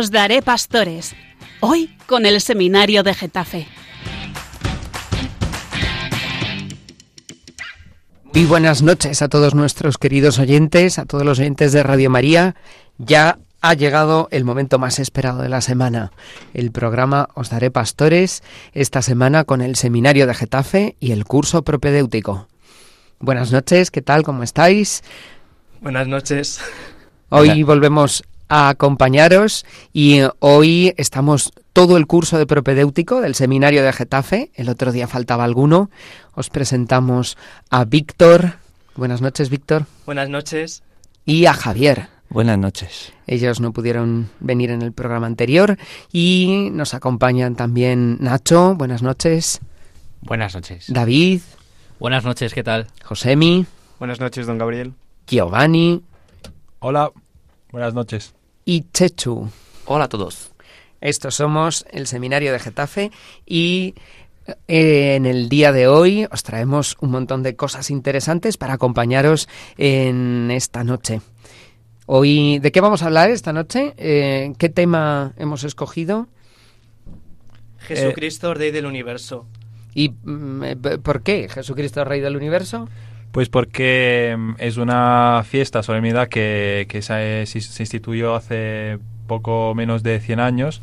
Os daré pastores. Hoy con el seminario de Getafe. Muy buenas noches a todos nuestros queridos oyentes, a todos los oyentes de Radio María. Ya ha llegado el momento más esperado de la semana. El programa Os Daré Pastores, esta semana con el Seminario de Getafe y el curso propedéutico. Buenas noches, ¿qué tal? ¿Cómo estáis? Buenas noches. Hoy volvemos a acompañaros y hoy estamos todo el curso de propedéutico del Seminario de Getafe. El otro día faltaba alguno. Os presentamos a Víctor. Buenas noches, Víctor. Buenas noches. Y a Javier. Buenas noches. Ellos no pudieron venir en el programa anterior y nos acompañan también Nacho. Buenas noches. Buenas noches. David. Buenas noches, ¿qué tal? Josemi. Buenas noches, don Gabriel. Giovanni. Hola. Buenas noches. Y Chechu. Hola a todos. Estos somos el Seminario de Getafe y eh, en el día de hoy os traemos un montón de cosas interesantes para acompañaros en esta noche. Hoy, ¿de qué vamos a hablar esta noche? Eh, ¿Qué tema hemos escogido? Jesucristo, Rey del Universo. ¿Y mm, eh, por qué Jesucristo, Rey del Universo? Pues porque mm, es una fiesta, solemnidad que, que se, se, instituyó hace poco menos de 100 años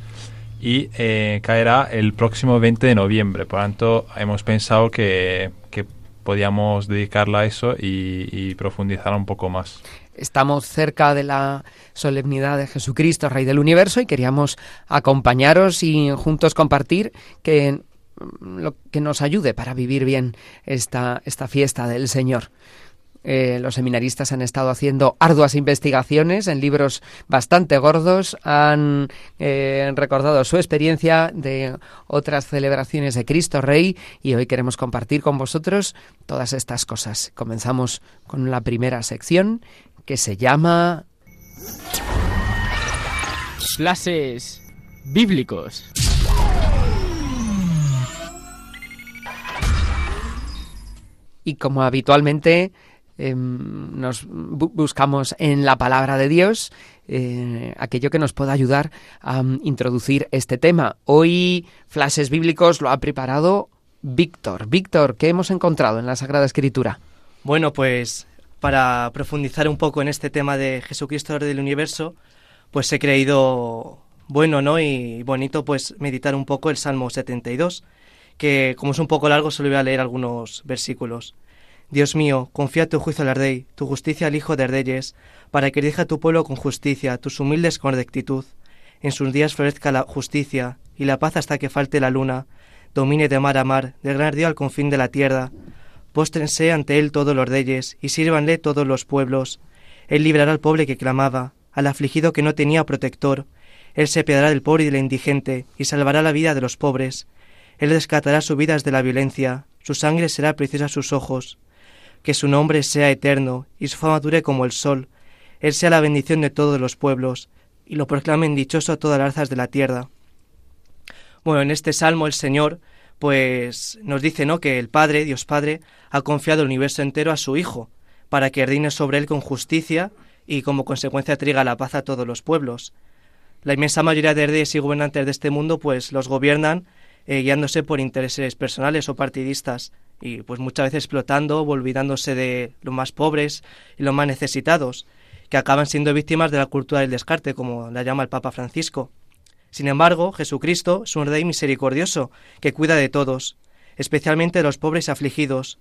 y eh, caerá el próximo 20 de noviembre. Por lo tanto, hemos pensado que, que podíamos dedicarla a eso y, y profundizar un poco más estamos cerca de la solemnidad de Jesucristo, Rey del Universo, y queríamos acompañaros y juntos compartir que lo que nos ayude para vivir bien esta, esta fiesta del Señor. Eh, los seminaristas han estado haciendo arduas investigaciones en libros bastante gordos, han eh, recordado su experiencia de otras celebraciones de Cristo Rey y hoy queremos compartir con vosotros todas estas cosas. Comenzamos con la primera sección que se llama... Clases bíblicos. Y como habitualmente eh, nos bu buscamos en la palabra de Dios eh, aquello que nos pueda ayudar a um, introducir este tema. Hoy Flashes Bíblicos lo ha preparado Víctor. Víctor, ¿qué hemos encontrado en la Sagrada Escritura? Bueno, pues para profundizar un poco en este tema de Jesucristo del universo, pues he creído bueno, ¿no? Y bonito pues meditar un poco el Salmo 72, que como es un poco largo solo voy a leer algunos versículos. Dios mío, confía tu juicio al rey, tu justicia al Hijo de Reyes, para que dirija tu pueblo con justicia, tus humildes con rectitud. En sus días florezca la justicia y la paz hasta que falte la luna, domine de mar a mar, de gran río al confín de la tierra. Póstrense ante él todos los reyes, y sírvanle todos los pueblos. Él librará al pobre que clamaba, al afligido que no tenía protector. Él se apiadará del pobre y del indigente, y salvará la vida de los pobres. Él rescatará sus vidas de la violencia, su sangre será preciosa a sus ojos que su nombre sea eterno y su fama dure como el sol. Él sea la bendición de todos los pueblos, y lo proclamen dichoso a todas las razas de la tierra. Bueno, en este salmo el Señor pues nos dice, ¿no?, que el Padre, Dios Padre, ha confiado el universo entero a su Hijo, para que reine sobre él con justicia y como consecuencia traiga la paz a todos los pueblos. La inmensa mayoría de reyes y gobernantes de este mundo pues los gobiernan eh, guiándose por intereses personales o partidistas, y pues muchas veces explotando o olvidándose de los más pobres y los más necesitados, que acaban siendo víctimas de la cultura del descarte, como la llama el Papa Francisco. Sin embargo, Jesucristo es un Rey misericordioso, que cuida de todos, especialmente de los pobres y afligidos.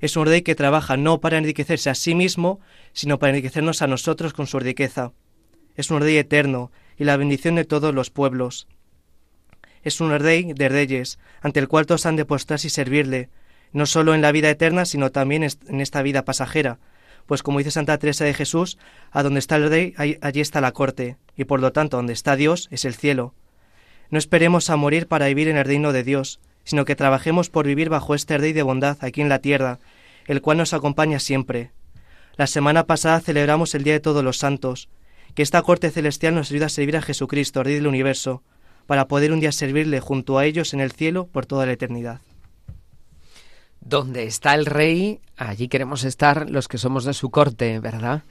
Es un Rey que trabaja no para enriquecerse a sí mismo, sino para enriquecernos a nosotros con su riqueza. Es un Rey eterno y la bendición de todos los pueblos. Es un Rey de reyes, ante el cual todos han de postrarse y servirle, no solo en la vida eterna, sino también en esta vida pasajera. Pues como dice Santa Teresa de Jesús, a donde está el rey, allí está la corte, y por lo tanto donde está Dios es el cielo. No esperemos a morir para vivir en el reino de Dios, sino que trabajemos por vivir bajo este rey de bondad aquí en la tierra, el cual nos acompaña siempre. La semana pasada celebramos el Día de Todos los Santos, que esta corte celestial nos ayuda a servir a Jesucristo, Rey del universo, para poder un día servirle junto a ellos en el cielo por toda la eternidad. Donde está el rey, allí queremos estar los que somos de su corte, ¿verdad?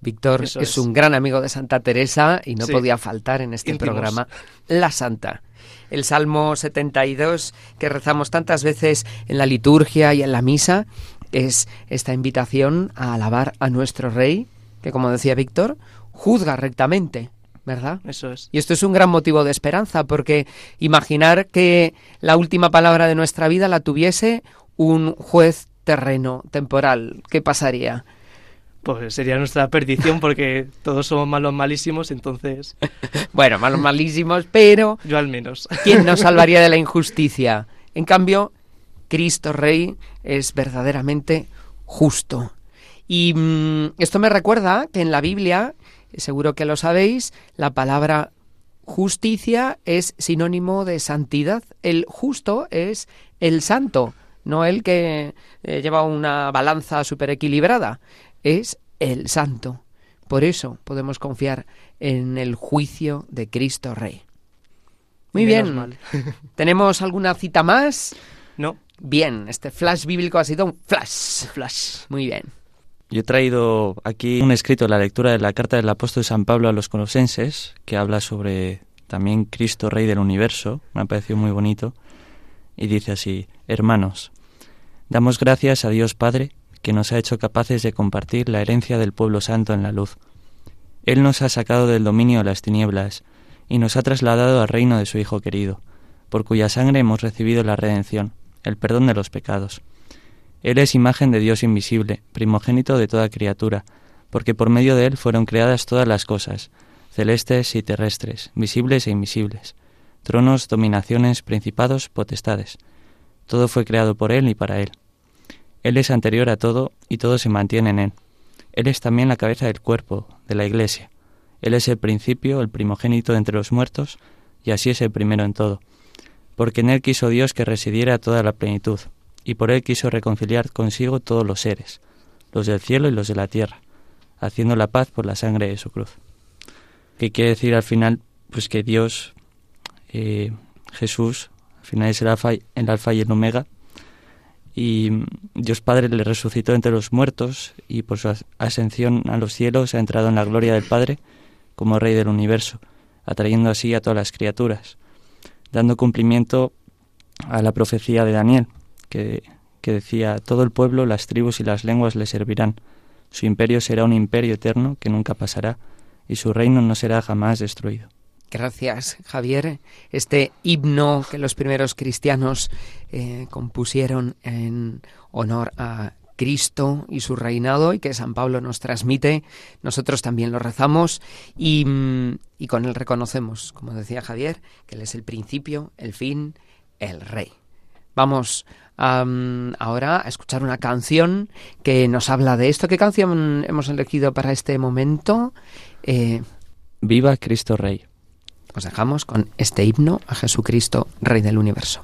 Víctor es, es. un gran amigo de Santa Teresa y no Sí. podía faltar en este Íntimos. programa la Santa. El Salmo 72 que rezamos tantas veces en la liturgia y en la misa es esta invitación a alabar a nuestro rey, que como decía Víctor, juzga rectamente, ¿verdad? Eso es. Y esto es un gran motivo de esperanza, porque imaginar que la última palabra de nuestra vida la tuviese un juez terreno, temporal, ¿qué pasaría? Pues sería nuestra perdición porque todos somos malos malísimos, entonces Bueno, malos malísimos, pero yo al menos. ¿quién nos salvaría de la injusticia? En cambio, Cristo Rey es verdaderamente justo. Y mm, esto me recuerda que en la Biblia, seguro que lo sabéis, la palabra justicia es sinónimo de santidad. El justo es el santo, no el que eh, lleva una balanza súper equilibrada, es el santo. Por eso podemos confiar en el juicio de Cristo Rey. Muy bien. mal. ¿Tenemos alguna cita más? No, Bien, este flash bíblico ha sido un flash. flash. Muy bien. Yo he traído aquí un escrito, la lectura de la carta del apóstol San Pablo a los colosenses, que habla sobre también Cristo Rey del Universo, me ha parecido muy bonito, y dice así, Hermanos, damos gracias a Dios Padre, que nos ha hecho capaces de compartir la herencia del pueblo santo en la luz. Él nos ha sacado del dominio de las tinieblas y nos ha trasladado al reino de su Hijo querido, por cuya sangre hemos recibido la redención, el perdón de los pecados. Él es imagen de Dios invisible, primogénito de toda criatura, porque por medio de Él fueron creadas todas las cosas, celestes y terrestres, visibles e invisibles, tronos, dominaciones, principados, potestades. Todo fue creado por Él y para Él. Él es anterior a todo y todo se mantiene en Él. Él es también la cabeza del cuerpo, de la Iglesia. Él es el principio, el primogénito entre los muertos, y así es el primero en todo. Porque en Él quiso Dios que residiera toda la plenitud, y por Él quiso reconciliar consigo todos los seres, los del cielo y los de la tierra, haciendo la paz por la sangre de su cruz. ¿Qué quiere decir al final? Pues que Dios, eh, Jesús, al final es el alfa, el alfa y el omega, y Dios Padre le resucitó entre los muertos y por su as- ascensión a los cielos ha entrado en la gloria del Padre como Rey del universo, atrayendo así a todas las criaturas, dando cumplimiento a la profecía de Daniel, que, decía, todo el pueblo, las tribus y las lenguas le servirán, su imperio será un imperio eterno que nunca pasará, y su reino no será jamás destruido. Gracias, Javier. Este himno que los primeros cristianos eh, compusieron en honor a Cristo y su reinado y que San Pablo nos transmite, nosotros también lo rezamos y, y con él reconocemos, como decía Javier, que él es el principio, el fin, el rey. Vamos am, ahora a escuchar una canción que nos habla de esto. ¿Qué canción hemos elegido para este momento? Eh, Viva Cristo Rey. os dejamos con este himno a Jesucristo, Rey del Universo.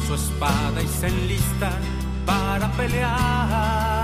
Su espada y se enlistan para pelear.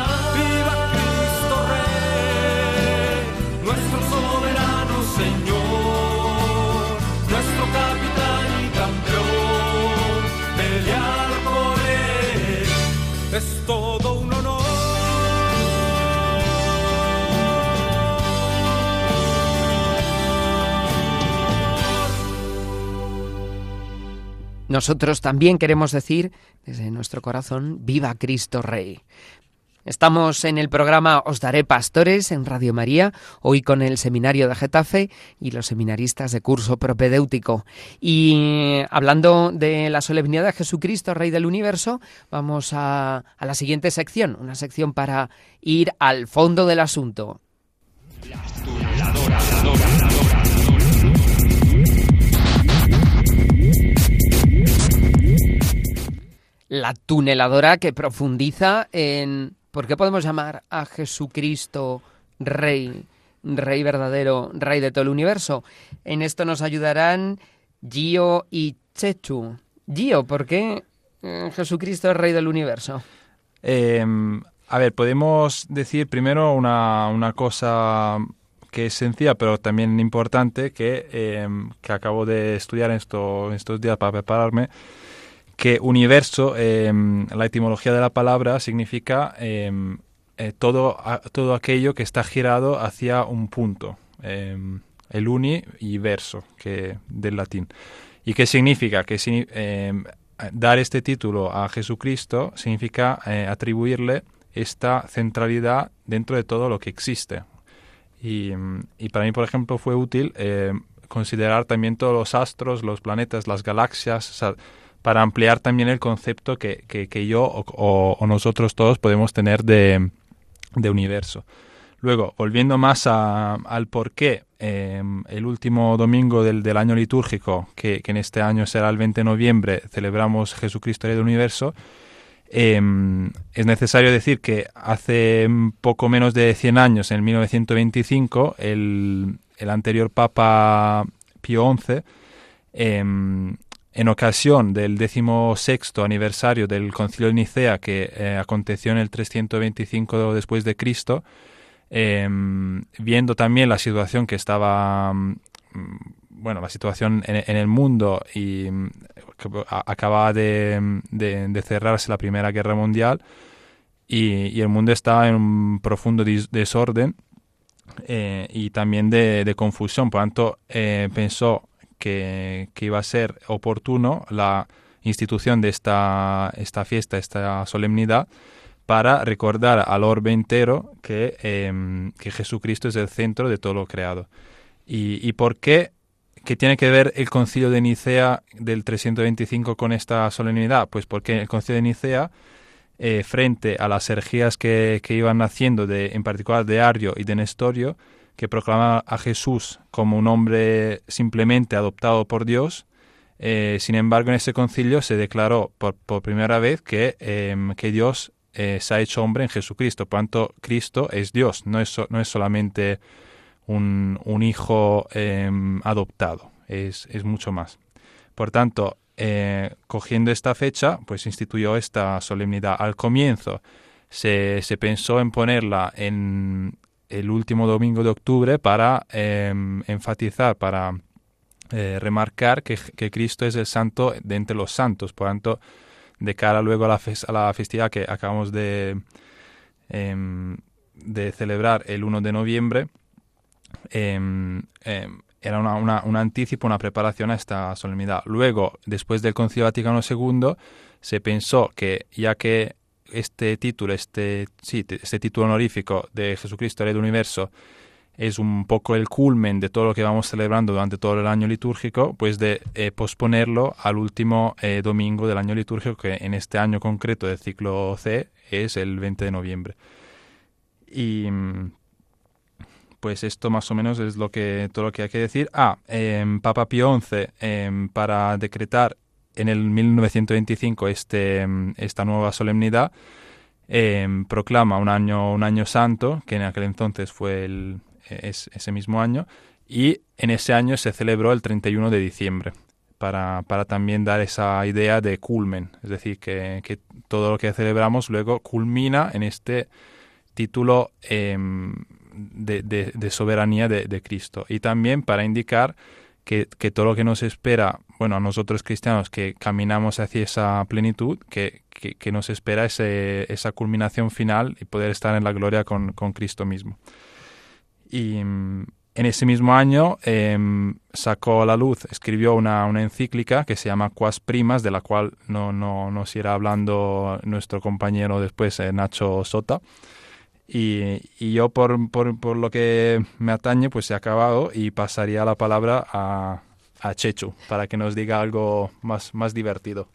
Todo un honor. Nosotros también queremos decir desde nuestro corazón, viva Cristo Rey. Estamos en el programa Os Daré Pastores en Radio María, hoy con el Seminario de Getafe y los seminaristas de curso propedéutico. Y hablando de la solemnidad de Jesucristo, Rey del Universo, vamos a, a la siguiente sección, una sección para ir al fondo del asunto. La tuneladora que profundiza en ¿Por qué podemos llamar a Jesucristo Rey, Rey verdadero, Rey de todo el universo? En esto nos ayudarán Gio y Chechu. Gio, ¿por qué eh, Jesucristo es Rey del universo? Eh, a ver, podemos decir primero una, una, cosa que es sencilla, pero también importante, que, eh, que acabo de estudiar en, esto, en estos días para prepararme que universo, eh, la etimología de la palabra significa eh, eh, todo, todo aquello que está girado hacia un punto, el uni verso, que del latín. ¿Y qué significa? Que dar este título a Jesucristo significa atribuirle esta centralidad dentro de todo lo que existe. Y, y para mí, por ejemplo, fue útil considerar también todos los astros, los planetas, las galaxias, para ampliar también el concepto que, que, yo o, nosotros todos podemos tener de, de universo. Luego, volviendo más al por qué, eh, el último domingo del, del año litúrgico, que, que, en este año será el 20 de noviembre, celebramos Jesucristo del Universo, eh, es necesario decir que hace poco menos de 100 años, en 1925, el, el anterior Papa Pío XI en ocasión del decimosexto aniversario del Concilio de Nicea que eh, aconteció en el 325 después de Cristo, eh, viendo también la situación que estaba, bueno, la situación en, el mundo y que acababa de, cerrarse la Primera Guerra Mundial y, el mundo estaba en un profundo desorden eh, y también de, de, confusión. Por lo tanto, pensó que, iba a ser oportuno la institución de esta, esta fiesta, esta solemnidad, para recordar al orbe entero que, eh, que Jesucristo es el centro de todo lo creado. ¿Y, y por qué? ¿Qué tiene que ver el concilio de Nicea del 325 con esta solemnidad? Pues porque el concilio de Nicea, eh, frente a las herejías que, que iban naciendo, de, en particular de Ario y de Nestorio, que proclama a Jesús como un hombre simplemente adoptado por Dios. Eh, sin embargo, en ese concilio se declaró por, primera vez que, eh, que Dios eh, se ha hecho hombre en Jesucristo. Por tanto, Cristo es Dios, no es, no es solamente un, un hijo adoptado, es, es, mucho más. Por tanto, cogiendo esta fecha, pues instituyó esta solemnidad. Al comienzo se, se pensó en ponerla en, el último domingo de octubre para eh, enfatizar, para eh, remarcar que, que, Cristo es el santo de entre los santos. Por tanto, de cara luego a la, a la festividad que acabamos de, eh, de celebrar el 1 de noviembre em, em, era una, una, un anticipo, una preparación a esta solemnidad. Luego, después del Concilio Vaticano II, se pensó que ya que este título, este, sí, este título honorífico de Jesucristo, Rey del Universo, es un poco el culmen de todo lo que vamos celebrando durante todo el año litúrgico, pues de eh, posponerlo al último eh, domingo del año litúrgico, que en este año concreto del ciclo C es el 20 de noviembre. Y pues esto más o menos es lo que todo lo que hay que decir. Ah, eh, Papa Pío XI, em, para decretar en el 1925 este, em, esta nueva solemnidad, em, proclama un año, un año santo, que en aquel entonces fue el, es, ese mismo año, y en ese año se celebró el 31 de diciembre, para, para también dar esa idea de culmen, es decir, que, que, todo lo que celebramos luego culmina en este título eh, de, soberanía de, Cristo, y también para indicar que, que, todo lo que nos espera, bueno, a nosotros cristianos que caminamos hacia esa plenitud, que, que nos espera ese, esa culminación final y poder estar en la gloria con, con Cristo mismo. Y en ese mismo año eh, sacó a la luz, escribió una, una, encíclica que se llama Quas Primas, de la cual no, no nos irá hablando nuestro compañero después, eh, Nacho Sota. Y, yo, por, por, por, lo que me atañe, pues he acabado y pasaría la palabra a, a Chechu para que nos diga algo más, más divertido.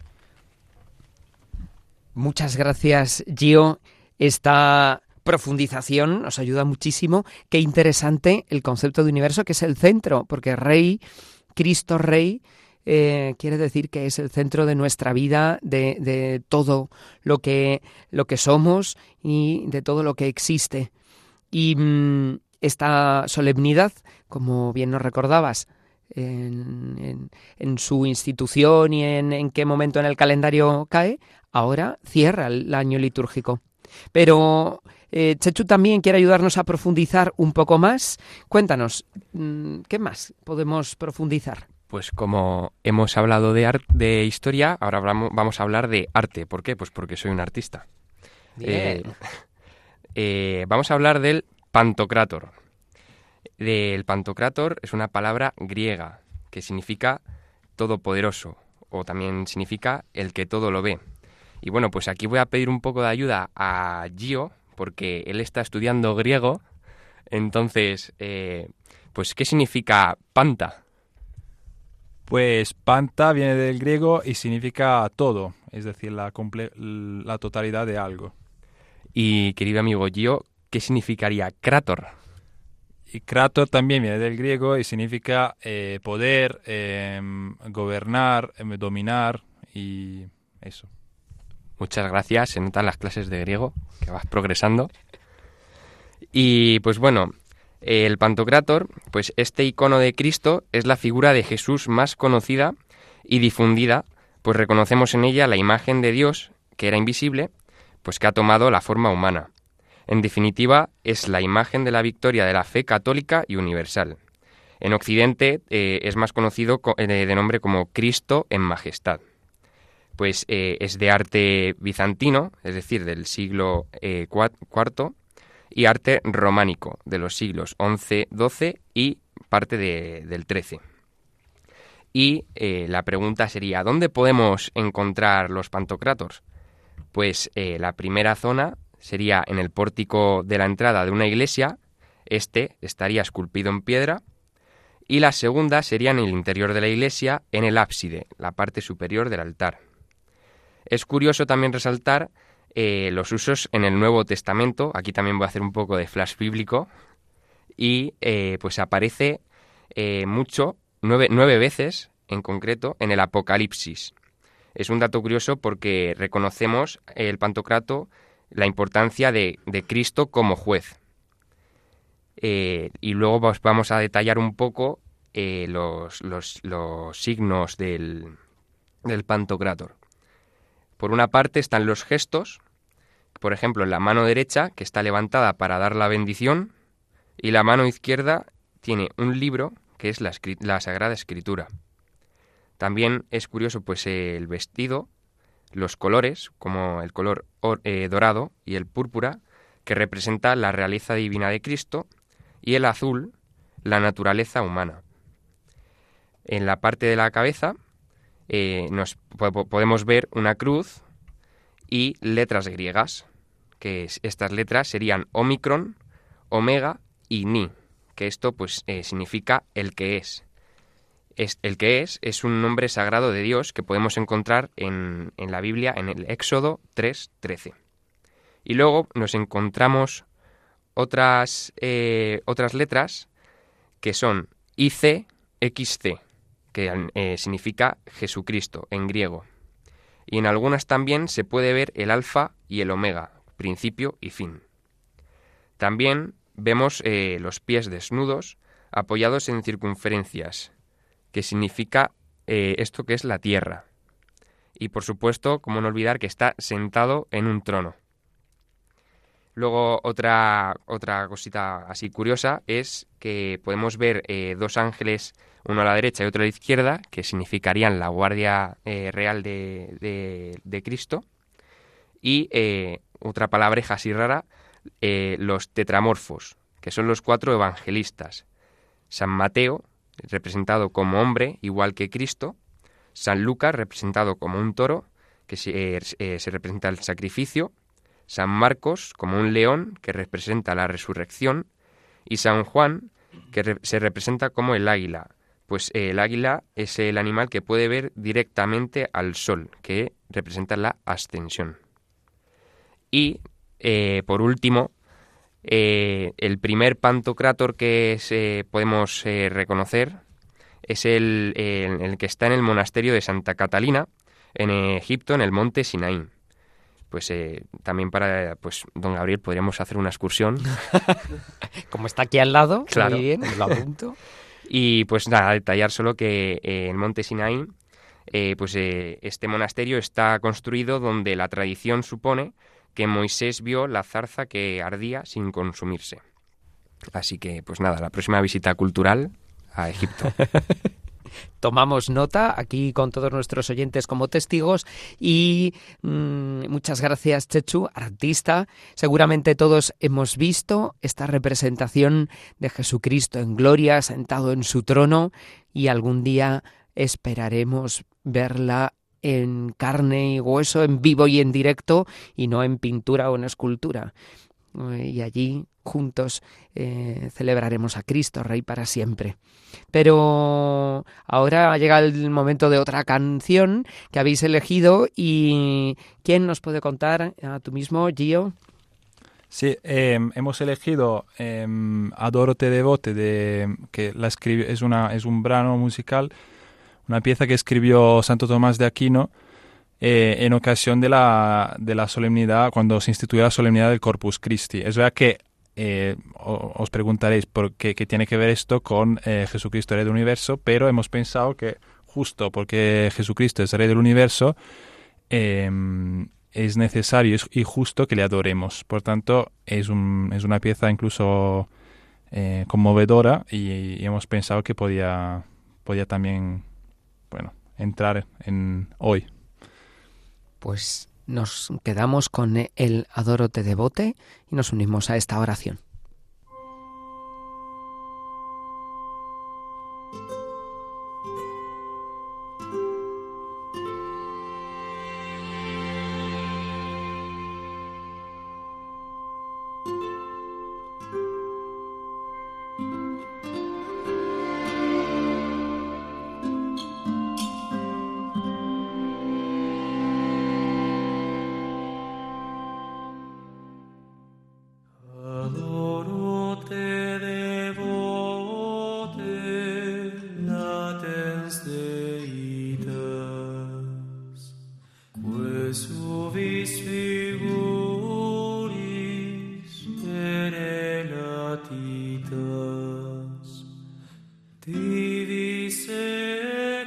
Muchas gracias, Gio. Esta profundización nos ayuda muchísimo. Qué interesante el concepto de universo, que es el centro, porque Rey, Cristo Rey, eh, quiere decir que es el centro de nuestra vida, de, todo lo que, lo que somos y de todo lo que existe. Y mmm, esta solemnidad, como bien nos recordabas, en, su institución y en, en qué momento en el calendario cae, ahora cierra el año litúrgico. Pero eh, Chechu también quiere ayudarnos a profundizar un poco más. Cuéntanos, ¿qué más podemos profundizar? Pues como hemos hablado de, art de historia, ahora hablamos, vamos a hablar de arte. ¿Por qué? Pues porque soy un artista. Bien. Eh, eh, vamos a hablar del pantocrátor. El pantocrátor es una palabra griega que significa todopoderoso o también significa el que todo lo ve. Y bueno, pues aquí voy a pedir un poco de ayuda a Gio, porque él está estudiando griego. Entonces, eh, pues, ¿qué significa panta? Pues panta viene del griego y significa todo, es decir, la, la totalidad de algo. Y querido amigo Gio, ¿qué significaría crátor? Y crátor también viene del griego y significa eh, poder, eh, gobernar, dominar y eso. Muchas gracias, se notan las clases de griego, que vas progresando. Y pues bueno, el Pantocrátor, pues este icono de Cristo es la figura de Jesús más conocida y difundida, pues reconocemos en ella la imagen de Dios, que era invisible, pues que ha tomado la forma humana. En definitiva, es la imagen de la victoria de la fe católica y universal. En Occidente eh, es más conocido eh, de nombre como Cristo en Majestad pues eh, es de arte bizantino, es decir, del siglo IV, y arte románico, de los siglos XI, XII y parte de, del XIII. Y eh, la pregunta sería, ¿dónde podemos encontrar los pantocrátor? Pues eh, la primera zona sería en el pórtico de la entrada de una iglesia, este estaría esculpido en piedra, y la segunda sería en el interior de la iglesia, en el ábside, la parte superior del altar. Es curioso también resaltar eh, los usos en el Nuevo Testamento. Aquí también voy a hacer un poco de flash bíblico. Y eh, pues aparece eh, mucho, nueve, nueve veces en concreto, en el Apocalipsis. Es un dato curioso porque reconocemos el Pantocrato la importancia de, de Cristo como juez. Y luego pues, vamos a detallar un poco los, los, los, signos del, del Pantocrator. Por una parte están los gestos, por ejemplo, la mano derecha, que está levantada para dar la bendición, y la mano izquierda tiene un libro, que es la, la Sagrada Escritura. También es curioso, pues, el vestido, los colores, como el color or, eh, dorado y el púrpura, que representa la realeza divina de Cristo, y el azul, la naturaleza humana. En la parte de la cabeza eh, nos podemos ver una cruz y letras griegas, que estas letras serían Omicron, Omega y Ni, que esto pues eh, significa el que es. es. El que es es un nombre sagrado de Dios que podemos encontrar en, en la Biblia en el Éxodo 3.13. Y luego nos encontramos otras, eh, otras letras que son ICXC, que eh, significa Jesucristo en griego. Y en algunas también se puede ver el alfa y el omega, principio y fin. También vemos eh, los pies desnudos apoyados en circunferencias, que significa esto que es la tierra. Y por supuesto, como no olvidar que está sentado en un trono. Luego otra, otra cosita así curiosa es que podemos ver eh, dos ángeles, uno a la derecha y otro a la izquierda, que significarían la guardia eh, real de, de, Cristo. Y eh, otra palabreja así rara, los tetramorfos, que son los cuatro evangelistas. San Mateo, representado como hombre, igual que Cristo. San Lucas, representado como un toro, que se, se representa el sacrificio San Marcos como un león que representa la resurrección y San Juan que se representa como el águila, pues el águila es el animal que puede ver directamente al sol, que representa la ascensión. Y, eh, por último, eh, el primer pantocrátor que podemos eh, reconocer es el, el, que está en el monasterio de Santa Catalina, en Egipto, en el monte Sinaí pues eh, también para pues don Gabriel podríamos hacer una excursión. Como está aquí al lado, claro. muy bien, lo apunto. y pues nada, detallar solo que eh, en Monte Sinaí, eh, pues este monasterio está construido donde la tradición supone que Moisés vio la zarza que ardía sin consumirse. Así que, pues nada, la próxima visita cultural a Egipto. tomamos nota aquí con todos nuestros oyentes como testigos y mm, muchas gracias Chechu, artista. Seguramente todos hemos visto esta representación de Jesucristo en gloria, sentado en su trono y algún día esperaremos verla en carne y hueso, en vivo y en directo y no en pintura o en escultura. Eh, y allí juntos eh, celebraremos a Cristo, Rey para siempre. Pero ahora llega el momento de otra canción que habéis elegido y ¿quién nos puede contar a tú mismo, Gio? Sí, em, hemos elegido eh, Adoro te devote, de, que la es, una, es un brano musical, una pieza que escribió Santo Tomás de Aquino eh, en ocasión de la, de la solemnidad, cuando se instituyó la solemnidad del Corpus Christi. Es verdad que eh, os preguntaréis por qué, tiene que ver esto con eh, Jesucristo, Rey del Universo, pero hemos pensado que justo porque Jesucristo es Rey del Universo, em, es necesario y justo que le adoremos. Por tanto, es, un, es una pieza incluso conmovedora y, y, hemos pensado que podía, podía también bueno, entrar en hoy pues nos quedamos con el Adoro te devote y nos unimos a esta oración.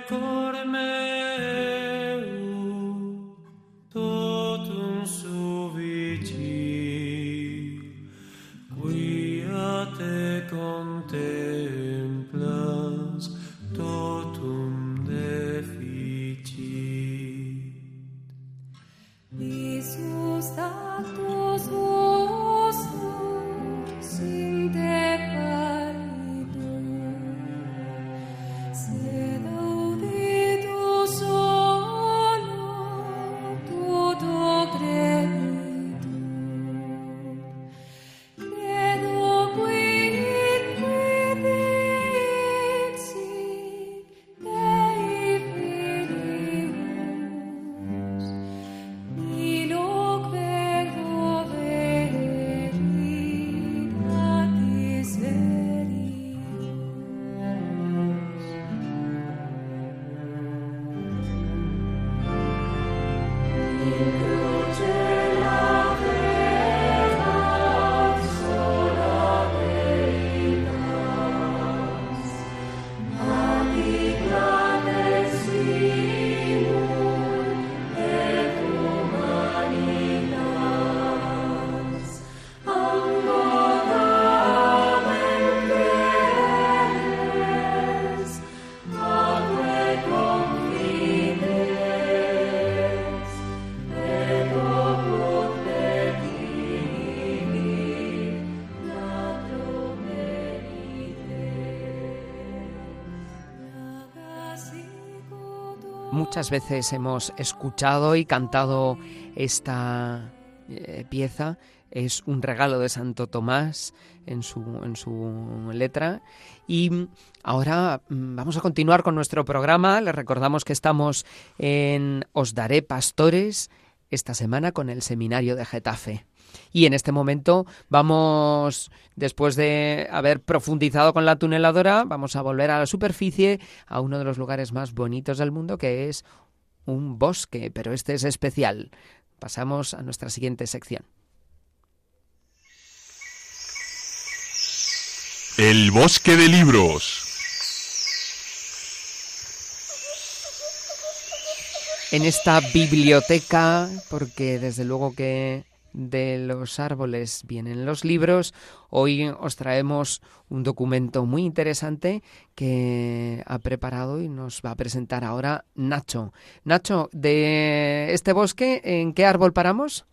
corme Muchas veces hemos escuchado y cantado esta eh, pieza. Es un regalo de Santo Tomás en su, en su letra. Y ahora mm, vamos a continuar con nuestro programa. Les recordamos que estamos en Os Daré Pastores esta semana con el seminario de Getafe. Y en este momento vamos, después de haber profundizado con la tuneladora, vamos a volver a la superficie, a uno de los lugares más bonitos del mundo, que es un bosque, pero este es especial. Pasamos a nuestra siguiente sección. El bosque de libros. En esta biblioteca, porque desde luego que de los árboles vienen los libros. Hoy os traemos un documento muy interesante que ha preparado y nos va a presentar ahora Nacho. Nacho, de este bosque, ¿en qué árbol paramos?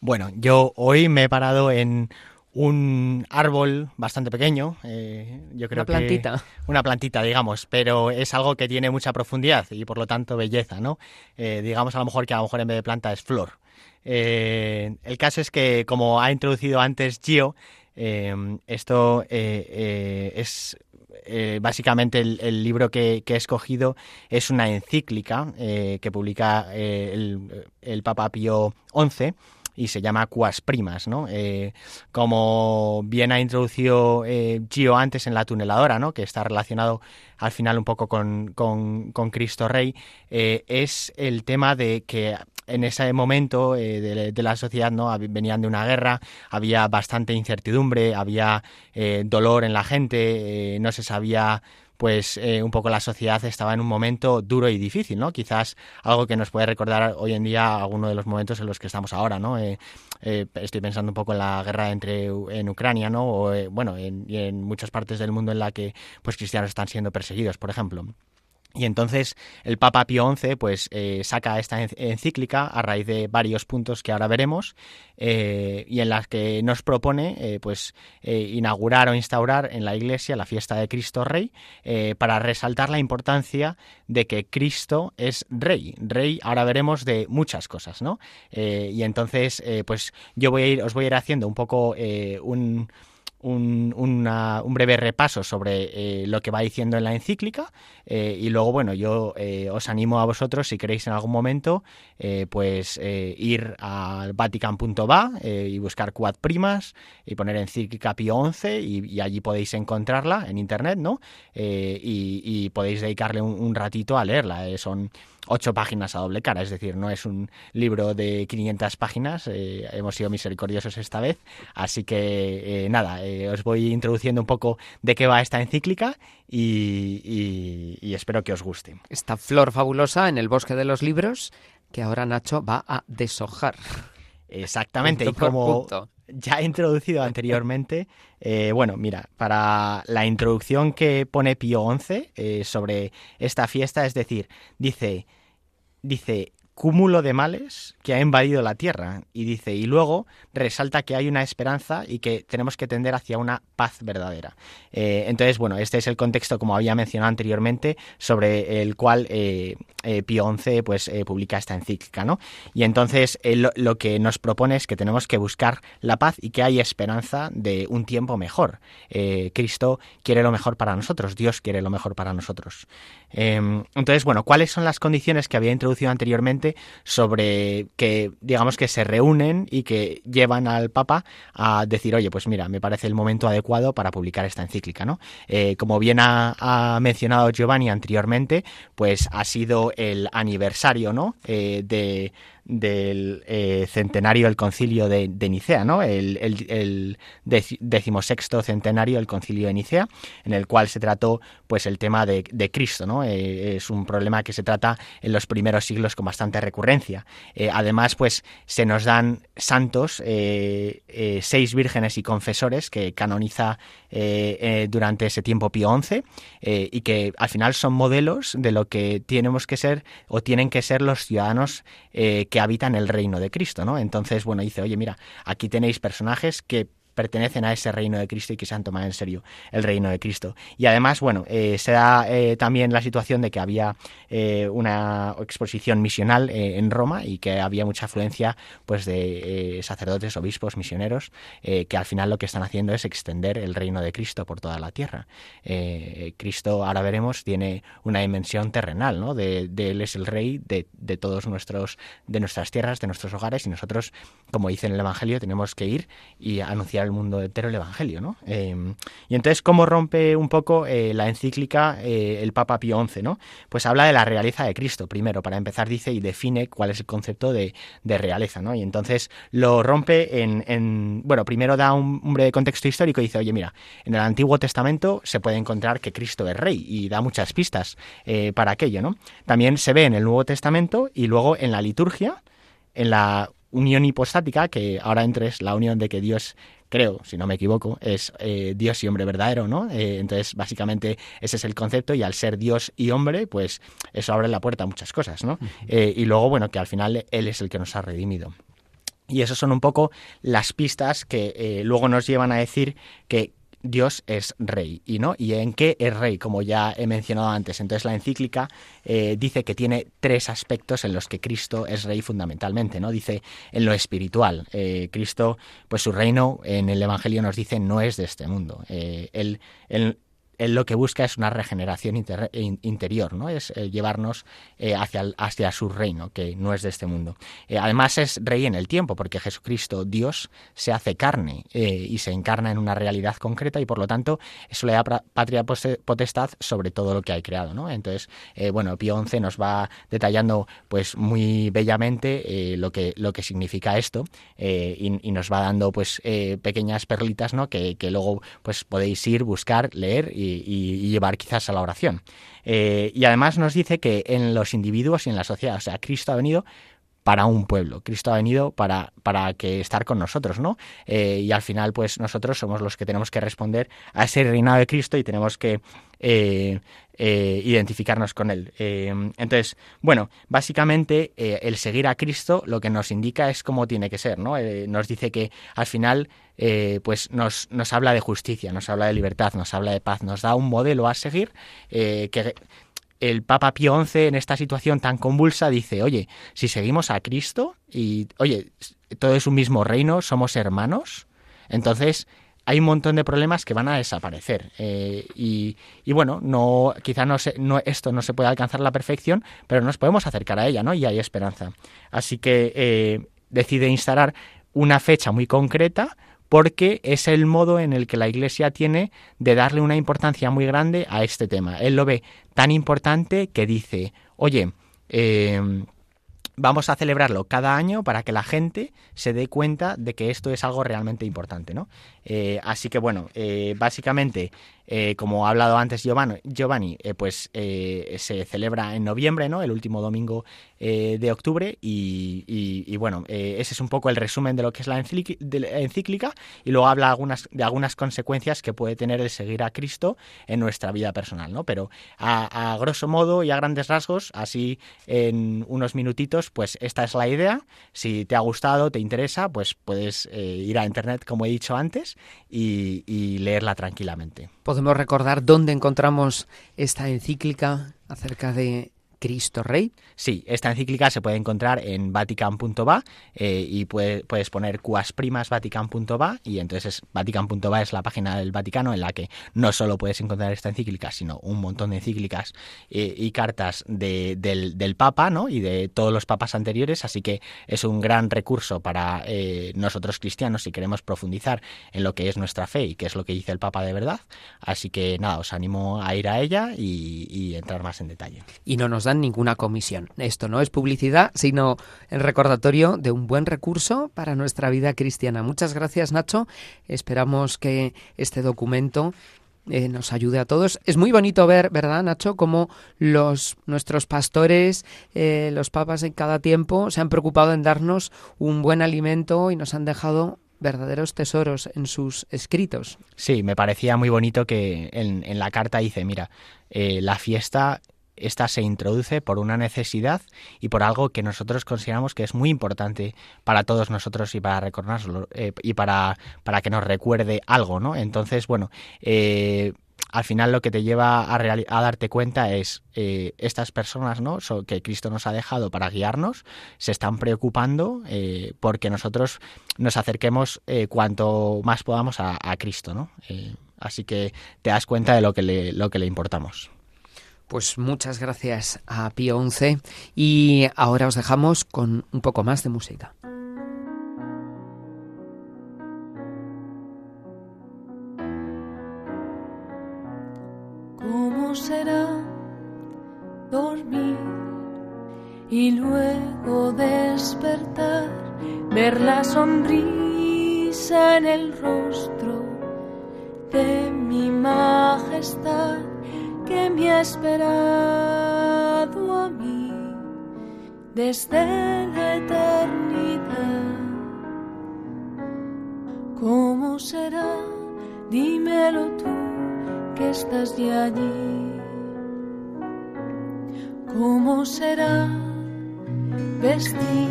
Bueno, yo hoy me he parado en un árbol bastante pequeño, eh, yo creo una plantita. una plantita, digamos, pero es algo que tiene mucha profundidad y por lo tanto belleza, ¿no? Eh, digamos a lo mejor que a lo mejor en vez de planta es flor. Eh, el caso es que, como ha introducido antes Gio, eh, esto eh, es básicamente el, libro que, he escogido es una encíclica que publica el, Papa Pío XI y se llama Cuas Primas, ¿no? como bien ha introducido Gio antes en la tuneladora, ¿no? Que está relacionado al final un poco con, con Cristo Rey, es el tema de que en ese momento eh, de, la sociedad no venían de una guerra había bastante incertidumbre había eh, dolor en la gente eh, no se sabía pues un poco la sociedad estaba en un momento duro y difícil, ¿no? Quizás algo que nos puede recordar hoy en día alguno de los momentos en los que estamos ahora, ¿no? estoy pensando un poco en la guerra entre en Ucrania, ¿no? O bueno, en, en muchas partes del mundo en la que pues cristianos están siendo perseguidos, por ejemplo. Y entonces el Papa Pío XI pues, eh, saca esta encíclica a raíz de varios puntos que ahora veremos eh, y en las que nos propone eh, pues, inaugurar o instaurar en la Iglesia la fiesta de Cristo Rey para resaltar la importancia de que Cristo es Rey. Rey ahora veremos de muchas cosas, ¿no? y entonces pues yo voy a ir, os voy a ir haciendo un poco un un, breve repaso sobre eh, lo que va diciendo en la encíclica eh, y luego, bueno, yo eh, os animo a vosotros, si queréis en algún momento, pues ir al vatican.va y buscar Quad Primas y poner encíclica Pío 11 y, allí podéis encontrarla en internet, ¿no? Y, podéis dedicarle un, un ratito a leerla. son ocho páginas a doble cara, es decir, no es un libro de 500 páginas, eh, hemos sido misericordiosos esta vez, así que eh, nada, eh, os voy introduciendo un poco de qué va esta encíclica y, y, espero que os guste. Esta flor fabulosa en el bosque de los libros que ahora Nacho va a deshojar. Exactamente, y como ya he introducido anteriormente, bueno, mira, para la introducción que pone Pío XI sobre esta fiesta, es decir, dice, dice, cúmulo de males que ha invadido la tierra. Y dice, y luego resalta que hay una esperanza y que tenemos que tender hacia una paz verdadera. Eh, entonces, bueno, este es el contexto, como había mencionado anteriormente, sobre el cual eh, eh, Pío XI pues, publica esta encíclica. ¿no? Y entonces lo que nos propone es que tenemos que buscar la paz y que hay esperanza de un tiempo mejor. Cristo quiere lo mejor para nosotros, Dios quiere lo mejor para nosotros. Em, entonces, bueno, ¿cuáles son las condiciones que había introducido anteriormente sobre que, digamos, que se reúnen y que llevan al Papa a decir, oye, pues mira, me parece el momento adecuado para publicar esta encíclica, ¿no? Eh, como bien ha, mencionado Giovanni anteriormente, pues ha sido el aniversario, ¿no? Eh, de del eh, centenario del concilio de, Nicea, ¿no? El, el, decimosexto centenario del concilio de Nicea, en el cual se trató pues el tema de, Cristo, ¿no? Eh, es un problema que se trata en los primeros siglos con bastante recurrencia. Eh, además, pues se nos dan santos, seis vírgenes y confesores que canoniza durante ese tiempo Pío XI y que al final son modelos de lo que tenemos que ser o tienen que ser los ciudadanos que habitan el reino de Cristo, ¿no? Entonces, bueno, dice, oye, mira, aquí tenéis personajes que pertenecen a ese reino de Cristo y que se han tomado en serio el reino de Cristo. Y además, bueno, eh, se da eh, también la situación de que había eh, una exposición misional en Roma y que había mucha afluencia pues de sacerdotes, obispos, misioneros, que al final lo que están haciendo es extender el reino de Cristo por toda la tierra. Cristo, ahora veremos, tiene una dimensión terrenal, ¿no? De, él es el rey de, de todos nuestros, de nuestras tierras, de nuestros hogares, y nosotros, como dice en el Evangelio, tenemos que ir y anunciar al mundo entero el Evangelio, ¿no? y entonces, ¿cómo rompe un poco la encíclica el Papa Pío XI, ¿no? Pues habla de la realeza de Cristo, primero, para empezar dice y define cuál es el concepto de, realeza, ¿no? Y entonces lo rompe en, bueno, primero da un, breve contexto histórico y dice, oye, mira, en el Antiguo Testamento se puede encontrar que Cristo es rey y da muchas pistas eh, para aquello, ¿no? También se ve en el Nuevo Testamento y luego en la liturgia, en la unión hipostática, que ahora entres la unión de que Dios creo, si no me equivoco, es eh, Dios y hombre verdadero, ¿no? Eh, entonces, básicamente, ese es el concepto y al ser Dios y hombre, pues eso abre la puerta a muchas cosas, ¿no? Eh, y luego, bueno, que al final Él es el que nos ha redimido. Y esas son un poco las pistas que luego nos llevan a decir que Dios es rey y no y en qué es rey como ya he mencionado antes entonces la encíclica eh, dice que tiene tres aspectos en los que Cristo es rey fundamentalmente no dice en lo espiritual eh, Cristo pues su reino en el Evangelio nos dice no es de este mundo. Eh, él, él, lo que busca es una regeneración interior, ¿no? Es eh, llevarnos eh, hacia, hacia su reino, que no es de este mundo. Eh, además es rey en el tiempo, porque Jesucristo, Dios, se hace carne y se encarna en una realidad concreta y por lo tanto eso le da patria potestad sobre todo lo que hay creado, ¿no? Entonces, bueno, Pío XI nos va detallando pues muy bellamente lo, que, lo que significa esto y, nos va dando pues pequeñas perlitas, ¿no? Que, que luego pues podéis ir, buscar, leer y y, llevar quizás a la oración. Eh, y además nos dice que en los individuos y en la sociedad, o sea, Cristo ha venido para un pueblo. Cristo ha venido para, para que estar con nosotros, ¿no? Eh, y al final, pues nosotros somos los que tenemos que responder a ese reinado de Cristo y tenemos que eh, identificarnos con él. entonces, bueno, básicamente el seguir a Cristo lo que nos indica es cómo tiene que ser, ¿no? nos dice que al final eh, pues nos, nos, habla de justicia, nos habla de libertad, nos habla de paz, nos da un modelo a seguir eh, que el Papa Pío XI en esta situación tan convulsa dice, oye, si seguimos a Cristo y, oye, todo es un mismo reino, somos hermanos, entonces hay un montón de problemas que van a desaparecer. Eh, y, y, bueno, no, quizá no, se, no esto no se puede alcanzar la perfección, pero nos podemos acercar a ella, ¿no? Y hay esperanza. Así que decide instalar una fecha muy concreta porque es el modo en el que la Iglesia tiene de darle una importancia muy grande a este tema. Él lo ve tan importante que dice, oye, eh, vamos a celebrarlo cada año para que la gente se dé cuenta de que esto es algo realmente importante, ¿no? Eh, así que bueno, eh, básicamente eh, como ha hablado antes Giovanni, eh, pues eh, se celebra en noviembre, ¿no? El último domingo de octubre y, bueno, ese es un poco el resumen de lo que es la encíclica y luego habla de algunas consecuencias que puede tener el seguir a Cristo en nuestra vida personal, ¿no? Pero a, grosso modo y a grandes rasgos, así en unos minutitos, pues esta es la idea. Si te ha gustado, te interesa, pues puedes ir a internet, como he dicho antes, y leerla tranquilamente. ¿Podemos recordar dónde encontramos esta encíclica acerca de Cristo Rey? Sí, esta encíclica se puede encontrar en vatican.va eh, y puedes poner cuasprimasvatican.va y entonces vatican.va es la página del Vaticano en la que no solo puedes encontrar esta encíclica, sino un montón de encíclicas eh, y cartas del, Papa ¿no? y de todos los papas anteriores, así que es un gran recurso para eh, nosotros cristianos si queremos profundizar en lo que es nuestra fe y qué es lo que dice el Papa de verdad. Así que nada, os animo a ir a ella y, y entrar más en detalle. Y no nos dan ninguna comisión. Esto no es publicidad, sino el recordatorio de un buen recurso para nuestra vida cristiana. Muchas gracias, Nacho. Esperamos que este documento eh, nos ayude a todos. Es muy bonito ver, ¿verdad, Nacho?, cómo los nuestros pastores, eh, los papas en cada tiempo se han preocupado en darnos un buen alimento y nos han dejado verdaderos tesoros en sus escritos. Sí, me parecía muy bonito que en, la carta dice, mira, eh, la fiesta esta se introduce por una necesidad y por algo que nosotros consideramos que es muy importante para todos nosotros y para recordarlo eh, y para, para que nos recuerde algo, ¿no? Entonces, bueno, eh, al final lo que te lleva a, a darte cuenta es eh, estas personas ¿no? que Cristo nos ha dejado para guiarnos se están preocupando eh, porque nosotros nos acerquemos eh, cuanto más podamos a, a Cristo. ¿no? Eh, así que te das cuenta de lo que le, lo que le importamos. Pues muchas gracias a Pío XI y ahora os dejamos con un poco más de música. ¿Cómo será dormir y luego despertar, ver la sonrisa en el rostro de mi majestad me ha esperado a mí desde la eternidad? ¿Cómo será? Dímelo tú que estás ya allí. ¿Cómo será vestir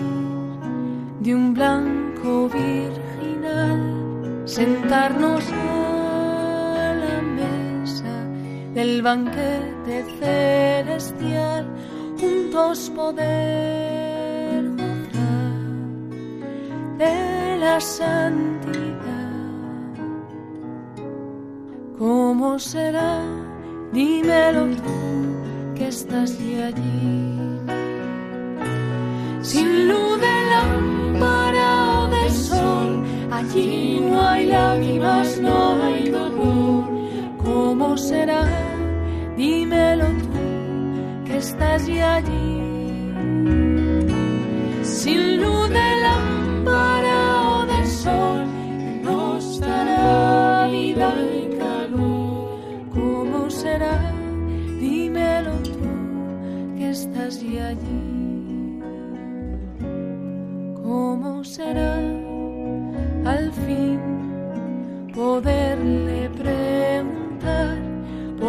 de un blanco virginal, sentarnos a del banquete celestial, juntos poder gozar de la santidad? ¿Cómo será? Dímelo tú, que estás ya allí. Sin luz de lámpara o de sol, allí no hay lágrimas, no hay dolor. ¿Cómo será? Dímelo tú, que estás ya allí. Sin luz de lámpara o de sol, nos dará vida y ¿Cómo será? Dímelo tú, que estás ya allí. ¿Cómo será al fin preguntar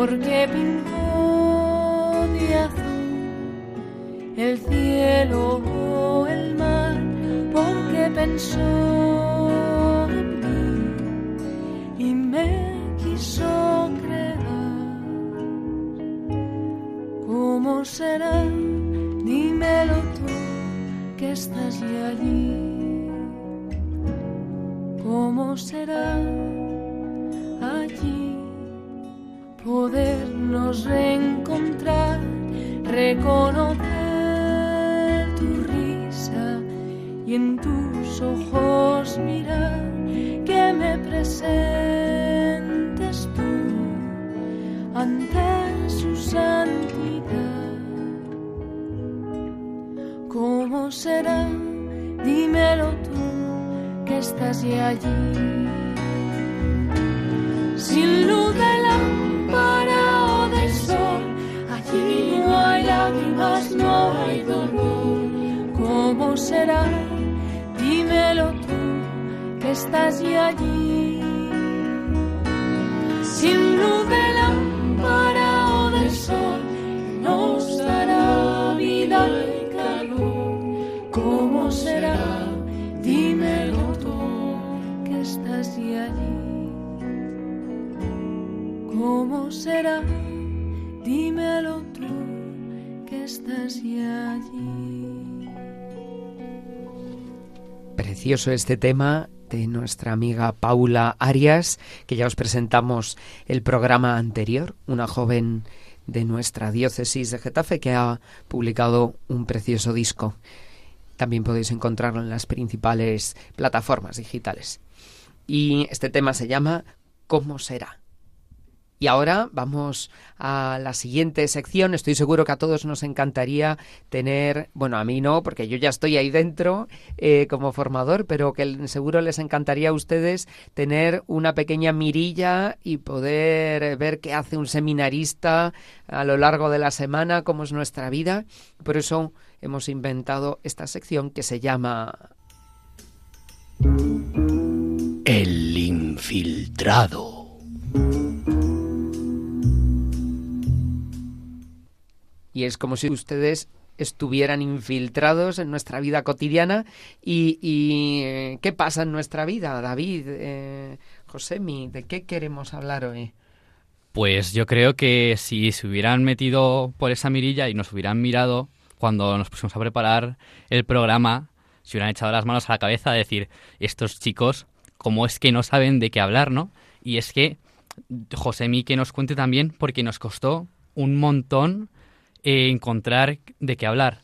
por qué pintó de azul el cielo o el mar? ¿Por qué pensó en mí y me quiso ¿Cómo será? Dímelo tú, que estás allí. ¿Cómo será podernos reencontrar, reconocer tu risa y en tus ojos mirar que me presentes tú ante su santidad? ¿Cómo será? Dímelo tú, que estás allí. Sin luz ¿Cómo será? Dímelo tú, que estás ya allí. Sin luz de lámpara o de sol, nos dará vida ¿Cómo será? Dímelo tú, que estás ya allí. ¿Cómo será? Dímelo tú, que estás allí. Precioso este tema de nuestra amiga Paula Arias, que ya os presentamos el programa anterior, una joven de nuestra diócesis de Getafe que ha publicado un precioso disco. También podéis encontrarlo en las principales plataformas digitales. Y este tema se llama ¿Cómo será? Y ahora vamos a la siguiente sección. Estoy seguro que a todos nos encantaría tener, bueno, a mí no, porque yo ya estoy ahí dentro eh, como formador, pero que seguro les encantaría a ustedes tener una pequeña mirilla y poder ver qué hace un seminarista a lo largo de la semana, cómo es nuestra vida. Por eso hemos inventado esta sección que se llama... El infiltrado.《y es como si ustedes estuvieran infiltrados en nuestra vida cotidiana y, eh, qué pasa en nuestra vida, David, eh, Josemi, ¿de qué queremos hablar hoy? Pues yo creo que si se hubieran metido por esa mirilla y nos hubieran mirado cuando nos pusimos a preparar el programa, se hubieran echado las manos a la cabeza a decir, estos chicos, ¿cómo es que no saben de qué hablar, no? Y es que Josemi que nos cuente también, porque nos costó un montón eh, encontrar de qué hablar.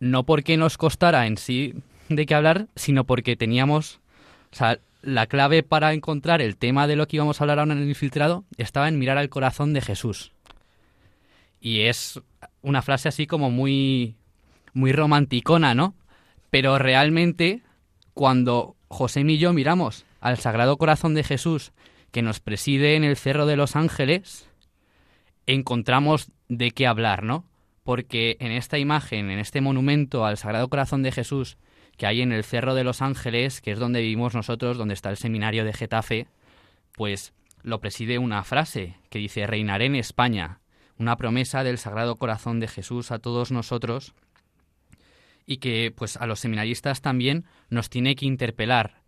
No porque nos costara en sí de qué hablar, sino porque teníamos, o sea, la clave para encontrar el tema de lo que íbamos a hablar ahora en el infiltrado estaba en mirar al corazón de Jesús. Y es una frase así como muy, muy romanticona, ¿no? Pero realmente, cuando José y yo miramos al Sagrado Corazón de Jesús que nos preside en el Cerro de los Ángeles, encontramos de qué hablar, ¿no? Porque en esta imagen, en este monumento al Sagrado Corazón de Jesús que hay en el Cerro de los Ángeles, que es donde vivimos nosotros, donde está el seminario de Getafe, pues lo preside una frase que dice reinaré en España, una promesa del Sagrado Corazón de Jesús a todos nosotros y que pues a los seminaristas también nos tiene que interpelar.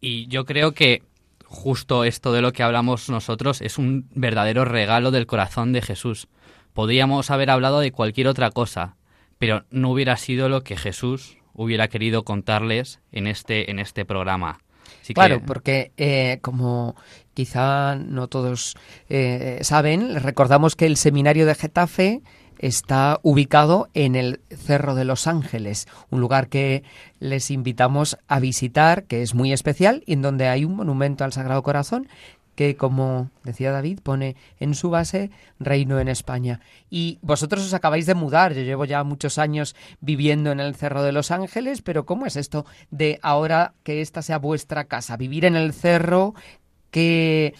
Y yo creo que justo esto de lo que hablamos nosotros es un verdadero regalo del corazón de Jesús. Podríamos haber hablado de cualquier otra cosa, pero no hubiera sido lo que Jesús hubiera querido contarles en este, en este programa. claro, porque eh, como quizá no todos eh, saben, recordamos que el seminario de Getafe está ubicado en el Cerro de los Ángeles, un lugar que les invitamos a visitar, que es muy especial y en donde hay un monumento al Sagrado Corazón que, como decía David, pone en su base Reino en España. Y vosotros os acabáis de mudar, yo llevo ya muchos años viviendo en el Cerro de los Ángeles, pero ¿cómo es esto de ahora que esta sea vuestra casa? Vivir en el cerro, ¿Qué,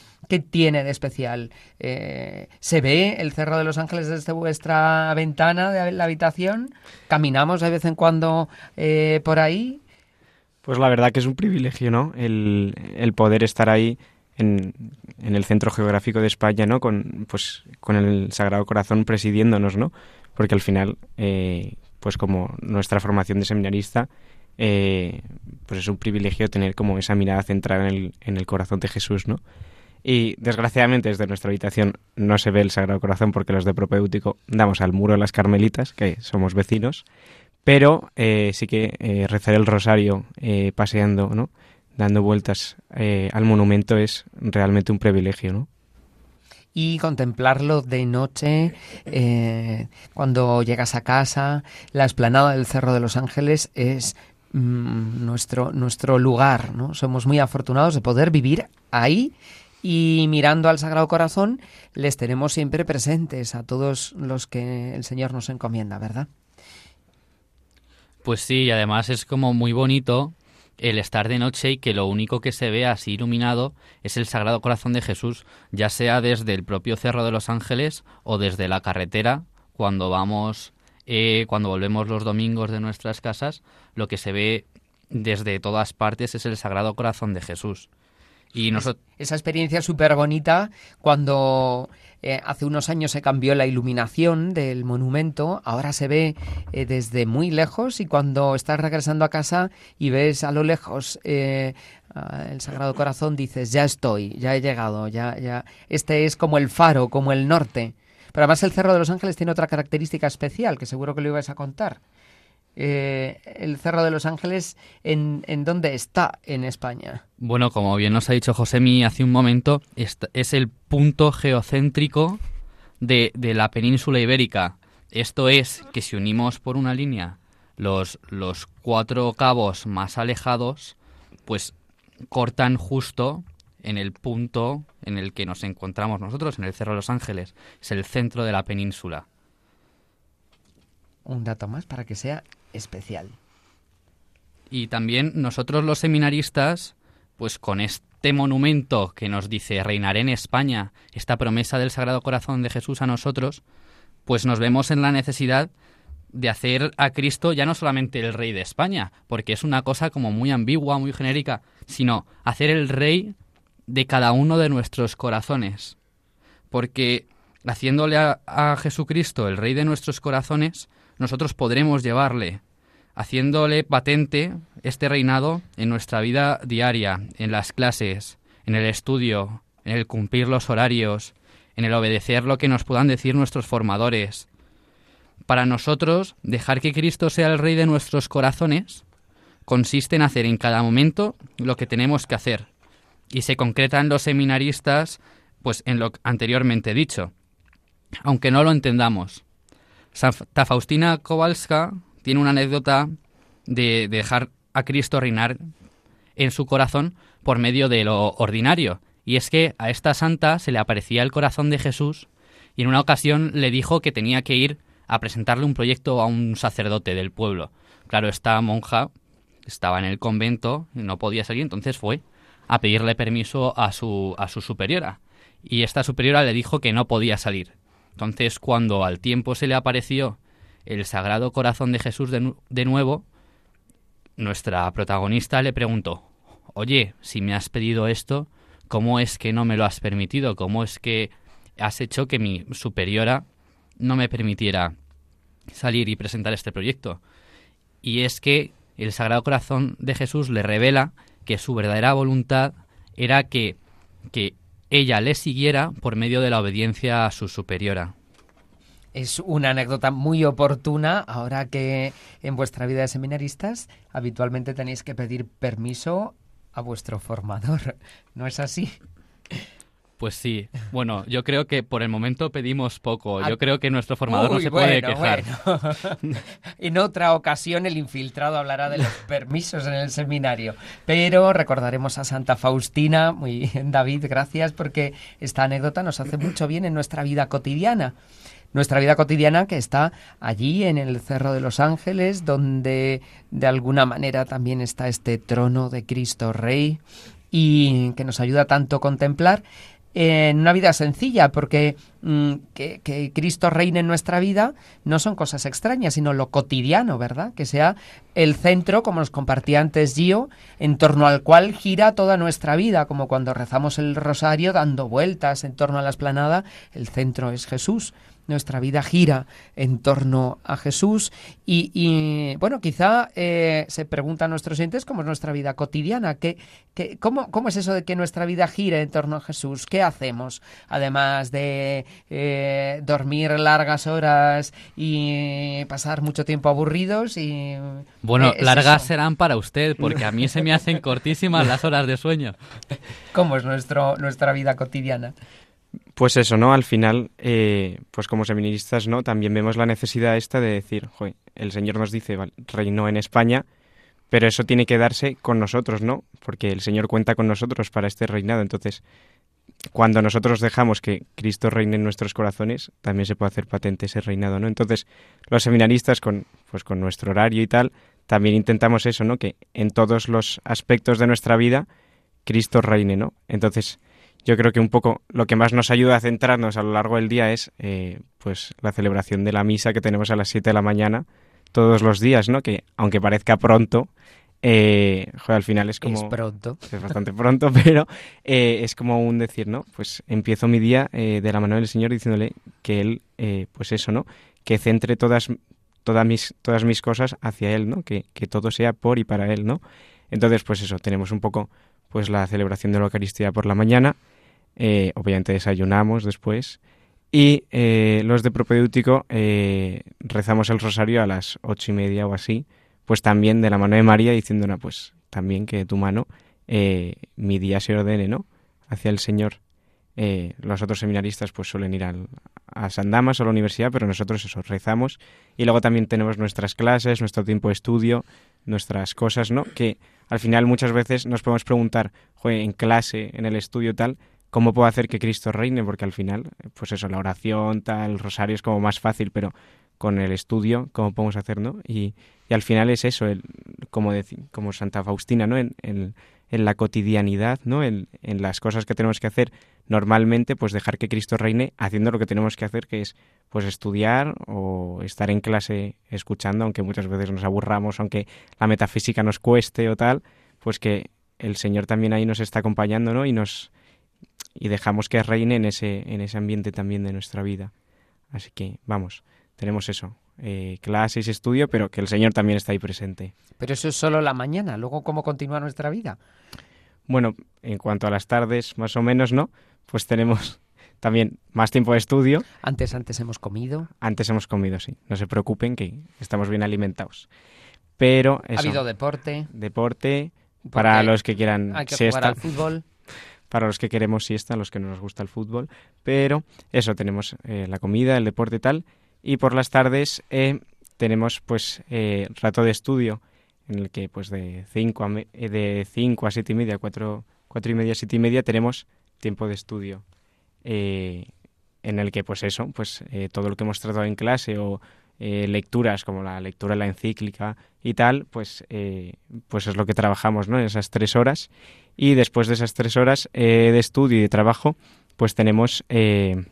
tiene de especial? Eh, ¿Se ve el Cerro de los Ángeles desde vuestra ventana de la habitación? ¿Caminamos de vez en cuando eh, por ahí? Pues la verdad que es un privilegio, ¿no? El, poder estar ahí en, el centro geográfico de España, ¿no? Con, pues, con el Sagrado Corazón presidiéndonos, ¿no? Porque al final, eh, pues como nuestra formación de seminarista eh, pues es un privilegio tener como esa mirada centrada en el, en el corazón de Jesús, ¿no? Y desgraciadamente desde nuestra habitación no se ve el Sagrado Corazón porque los de propéutico damos al muro de las Carmelitas, que somos vecinos, pero eh, sí que eh, rezar el rosario paseando, ¿no? Dando vueltas al monumento es realmente un privilegio, ¿no? y contemplarlo de noche cuando llegas a casa. La esplanada del Cerro de los Ángeles es Mm, nuestro, nuestro lugar. ¿no? Somos muy afortunados de poder vivir ahí y mirando al Sagrado Corazón les tenemos siempre presentes a todos los que el Señor nos encomienda, ¿verdad? Pues sí, y además es como muy bonito el estar de noche y que lo único que se ve así iluminado es el Sagrado Corazón de Jesús, ya sea desde el propio Cerro de los Ángeles o desde la carretera cuando vamos eh, cuando volvemos los domingos de nuestras casas, lo que se ve desde todas partes es el Sagrado Corazón de Jesús. Y Esa experiencia súper bonita cuando eh, hace unos años se cambió la iluminación del monumento, ahora se ve eh, desde muy lejos y cuando estás regresando a casa y ves a lo lejos el Sagrado Corazón dices, ya estoy, ya he llegado, ya, ya, este es como el faro, como el norte. Pero además el Cerro de los Ángeles tiene otra característica especial, que seguro que lo ibas a contar. Eh, el Cerro de los Ángeles, ¿en, ¿en, dónde está en España? Bueno, como bien nos ha dicho Josemi hace un momento, es el punto geocéntrico de, de, la península ibérica. Esto es que si unimos por una línea los, los cuatro cabos más alejados, pues cortan justo en el punto en el que nos encontramos nosotros, en el Cerro de los Ángeles. Es el centro de la península. Un dato más para que sea especial. Y también nosotros los seminaristas, pues con este monumento que nos dice reinaré en España, esta promesa del Sagrado Corazón de Jesús a nosotros, pues nos vemos en la necesidad de hacer a Cristo ya no solamente el rey de España, porque es una cosa como muy ambigua, muy genérica, sino hacer el rey de cada uno de nuestros corazones. Porque haciéndole a, a Jesucristo el Rey de nuestros corazones, nosotros podremos llevarle, haciéndole patente este reinado en nuestra vida diaria, en las clases, en el estudio, en el cumplir los horarios, en el obedecer lo que nos puedan decir nuestros formadores. Para nosotros, dejar que Cristo sea el Rey de nuestros corazones consiste en hacer en cada momento lo que tenemos que hacer. Y se concretan los seminaristas, pues en lo anteriormente dicho, aunque no lo entendamos. Santa Faustina Kowalska tiene una anécdota de dejar a Cristo reinar en su corazón por medio de lo ordinario. Y es que a esta santa se le aparecía el corazón de Jesús y en una ocasión le dijo que tenía que ir a presentarle un proyecto a un sacerdote del pueblo. Claro, esta monja estaba en el convento y no podía salir, entonces fue a pedirle permiso a su, a su superiora. Y esta superiora le dijo que no podía salir. Entonces, cuando al tiempo se le apareció el Sagrado Corazón de Jesús de, de nuevo, nuestra protagonista le preguntó, oye, si me has pedido esto, ¿cómo es que no me lo has permitido? ¿Cómo es que has hecho que mi superiora no me permitiera salir y presentar este proyecto? Y es que el Sagrado Corazón de Jesús le revela que su verdadera voluntad era que, que ella le siguiera por medio de la obediencia a su superiora. Es una anécdota muy oportuna ahora que en vuestra vida de seminaristas habitualmente tenéis que pedir permiso a vuestro formador. ¿No es así? Pues sí. Bueno, yo creo que por el momento pedimos poco. Ah, Yo creo que nuestro formador no se puede quejar. bueno. en otra ocasión el infiltrado hablará de los permisos en el seminario. Pero recordaremos a Santa Faustina. Muy bien, David, gracias porque esta anécdota nos hace mucho bien en nuestra vida cotidiana. Nuestra vida cotidiana que está allí en el Cerro de los Ángeles, donde de alguna manera también está este trono de Cristo Rey y que nos ayuda tanto a contemplar en una vida sencilla, porque mm, que, que Cristo reine en nuestra vida no son cosas extrañas, sino lo cotidiano, ¿verdad? Que sea el centro, como nos compartía antes Gio, en torno al cual gira toda nuestra vida, como cuando rezamos el rosario dando vueltas en torno a la esplanada, el centro es Jesús. Nuestra vida gira en torno a Jesús y, y, bueno, quizá eh, se preguntan nuestros oyentes cómo es nuestra vida cotidiana, ¿Qué, qué, cómo, ¿cómo es eso de que nuestra vida gire en torno a Jesús? ¿Qué hacemos? Además de eh, dormir largas horas y pasar mucho tiempo aburridos y... Bueno, eh, es largas eso. serán para usted, porque a mí se me hacen cortísimas las horas de sueño. ¿Cómo es nuestro, nuestra vida cotidiana? Pues eso, ¿no? Al final, eh, pues como seminaristas, ¿no? También vemos la necesidad esta de decir, joder, el Señor nos dice, vale, reinó en España, pero eso tiene que darse con nosotros, ¿no? Porque el Señor cuenta con nosotros para este reinado. Entonces, cuando nosotros dejamos que Cristo reine en nuestros corazones, también se puede hacer patente ese reinado, ¿no? Entonces, los seminaristas, con, pues con nuestro horario y tal, también intentamos eso, ¿no? Que en todos los aspectos de nuestra vida, Cristo reine, ¿no? Entonces, yo creo que un poco lo que más nos ayuda a centrarnos a lo largo del día es eh, pues la celebración de la misa que tenemos a las 7 de la mañana todos los días, ¿no? Que aunque parezca pronto, eh, joder, al final es como... Es pronto. Es bastante pronto, pero eh, es como un decir, ¿no? Pues empiezo mi día eh, de la mano del Señor diciéndole que Él, eh, pues eso, ¿no? Que centre todas, todas, mis, todas mis cosas hacia Él, ¿no? Que, que todo sea por y para Él, ¿no? Entonces, pues eso, tenemos un poco pues la celebración de la Eucaristía por la mañana, eh, obviamente desayunamos después y eh, los de propedéutico eh, rezamos el rosario a las ocho y media o así, pues también de la mano de María diciendo, no, pues también que de tu mano mi día se ordene, ¿no? Hacia el Señor. Los otros seminaristas pues suelen ir al, a San Damas o a la universidad, pero nosotros eso, rezamos y luego también tenemos nuestras clases, nuestro tiempo de estudio, nuestras cosas, ¿no? Que al final muchas veces nos podemos preguntar, joder, en clase, en el estudio tal, ¿cómo puedo hacer que Cristo reine? Porque al final, pues eso, la oración, tal, el rosario es como más fácil, pero con el estudio, ¿cómo podemos hacer, no? Y, y al final es eso, el, como, deci- como Santa Faustina, ¿no? En, en, en la cotidianidad, ¿no? En, en las cosas que tenemos que hacer normalmente, pues dejar que Cristo reine haciendo lo que tenemos que hacer, que es pues estudiar o estar en clase escuchando, aunque muchas veces nos aburramos, aunque la metafísica nos cueste o tal, pues que el Señor también ahí nos está acompañando, ¿no? Y nos y dejamos que reine en ese, en ese ambiente también de nuestra vida. Así que vamos, tenemos eso, eh, clases, estudio, pero que el Señor también está ahí presente. Pero eso es solo la mañana, luego cómo continúa nuestra vida. Bueno, en cuanto a las tardes, más o menos, ¿no? Pues tenemos también más tiempo de estudio. Antes, antes hemos comido. Antes hemos comido, sí. No se preocupen que estamos bien alimentados. Pero eso, Ha habido deporte. deporte para los que quieran Hay que siesta. jugar al fútbol. Para los que queremos siesta, los que no nos gusta el fútbol. Pero eso, tenemos eh, la comida, el deporte y tal. Y por las tardes eh, tenemos pues eh, rato de estudio en el que pues de 5 a, eh, de cinco a 7 y media, 4, cuatro y media, 7 y media tenemos tiempo de estudio. en el que pues eso, pues todo lo que hemos tratado en clase o lecturas como la lectura de la encíclica y tal, pues, pues es lo que trabajamos, ¿no? En esas tres horas. Y después de esas tres horas eh, de estudio y de trabajo, pues tenemos eh,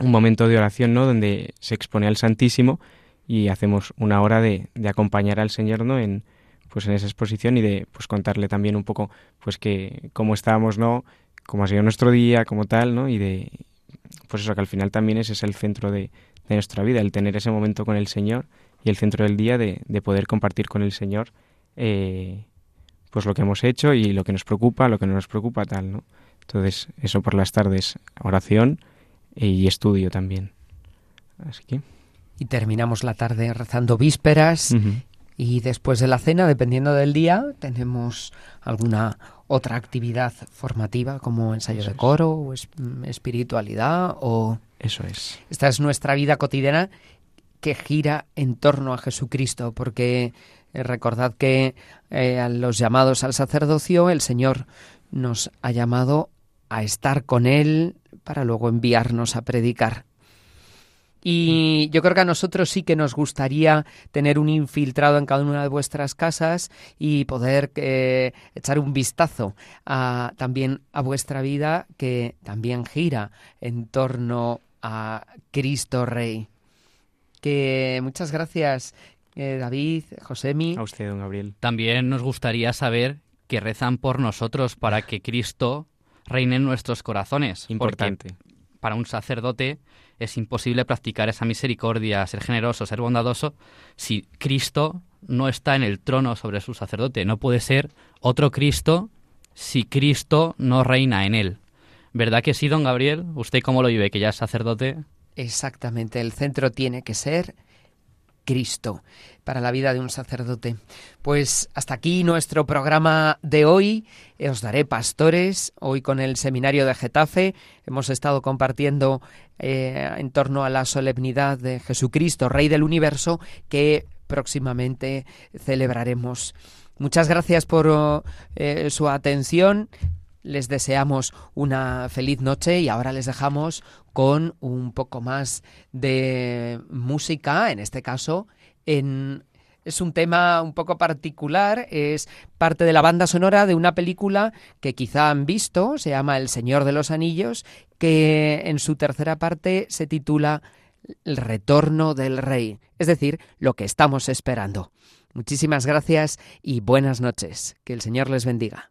un momento de oración, ¿no? Donde se expone al Santísimo y hacemos una hora de, de acompañar al Señor, ¿no? En, pues en esa exposición y de pues contarle también un poco pues que cómo estábamos, ¿no? Cómo ha sido nuestro día, como tal, ¿no? Y de pues eso que al final también ese es el centro de, nuestra vida, el tener ese momento con el Señor y el centro del día de, de poder compartir con el Señor eh, pues lo que hemos hecho y lo que nos preocupa, lo que no nos preocupa, tal, ¿no? Entonces, eso por las tardes, oración y estudio también. Así que... Y terminamos la tarde rezando vísperas. Y después de la cena, dependiendo del día, tenemos alguna otra actividad formativa como ensayo de coro o es- mm, espiritualidad o... Eso es. Esta es nuestra vida cotidiana que gira en torno a Jesucristo, porque eh, recordad que eh, a los llamados al sacerdocio el Señor nos ha llamado a estar con Él para luego enviarnos a predicar. Y yo creo que a nosotros sí que nos gustaría tener un infiltrado en cada una de vuestras casas y poder eh, echar un vistazo también a vuestra vida que también gira en torno a Cristo Rey. Que muchas gracias, eh, David, Josemi. A usted, don Gabriel. También nos gustaría saber que rezan por nosotros para que Cristo reine en nuestros corazones. porque Importante. para un sacerdote es imposible practicar esa misericordia, ser generoso, ser bondadoso, si Cristo no está en el trono sobre su sacerdote. No puede ser otro Cristo si Cristo no reina en él. ¿Verdad que sí, don Gabriel? ¿Usted cómo lo vive, que ya es sacerdote? Exactamente, el centro tiene que ser Cristo para la vida de un sacerdote. Pues hasta aquí nuestro programa de hoy. Os daré pastores. Hoy con el seminario de Getafe hemos estado compartiendo eh, en torno a la solemnidad de Jesucristo, Rey del Universo, que próximamente celebraremos. Muchas gracias por eh, su atención. Les deseamos una feliz noche y ahora les dejamos con un poco más de música, en este caso, es un tema un poco particular, es parte de la banda sonora de una película que quizá han visto, se llama El Señor de los Anillos, que en su tercera parte se titula El Retorno del Rey, es decir, lo que estamos esperando. Muchísimas gracias y buenas noches. Que el Señor les bendiga.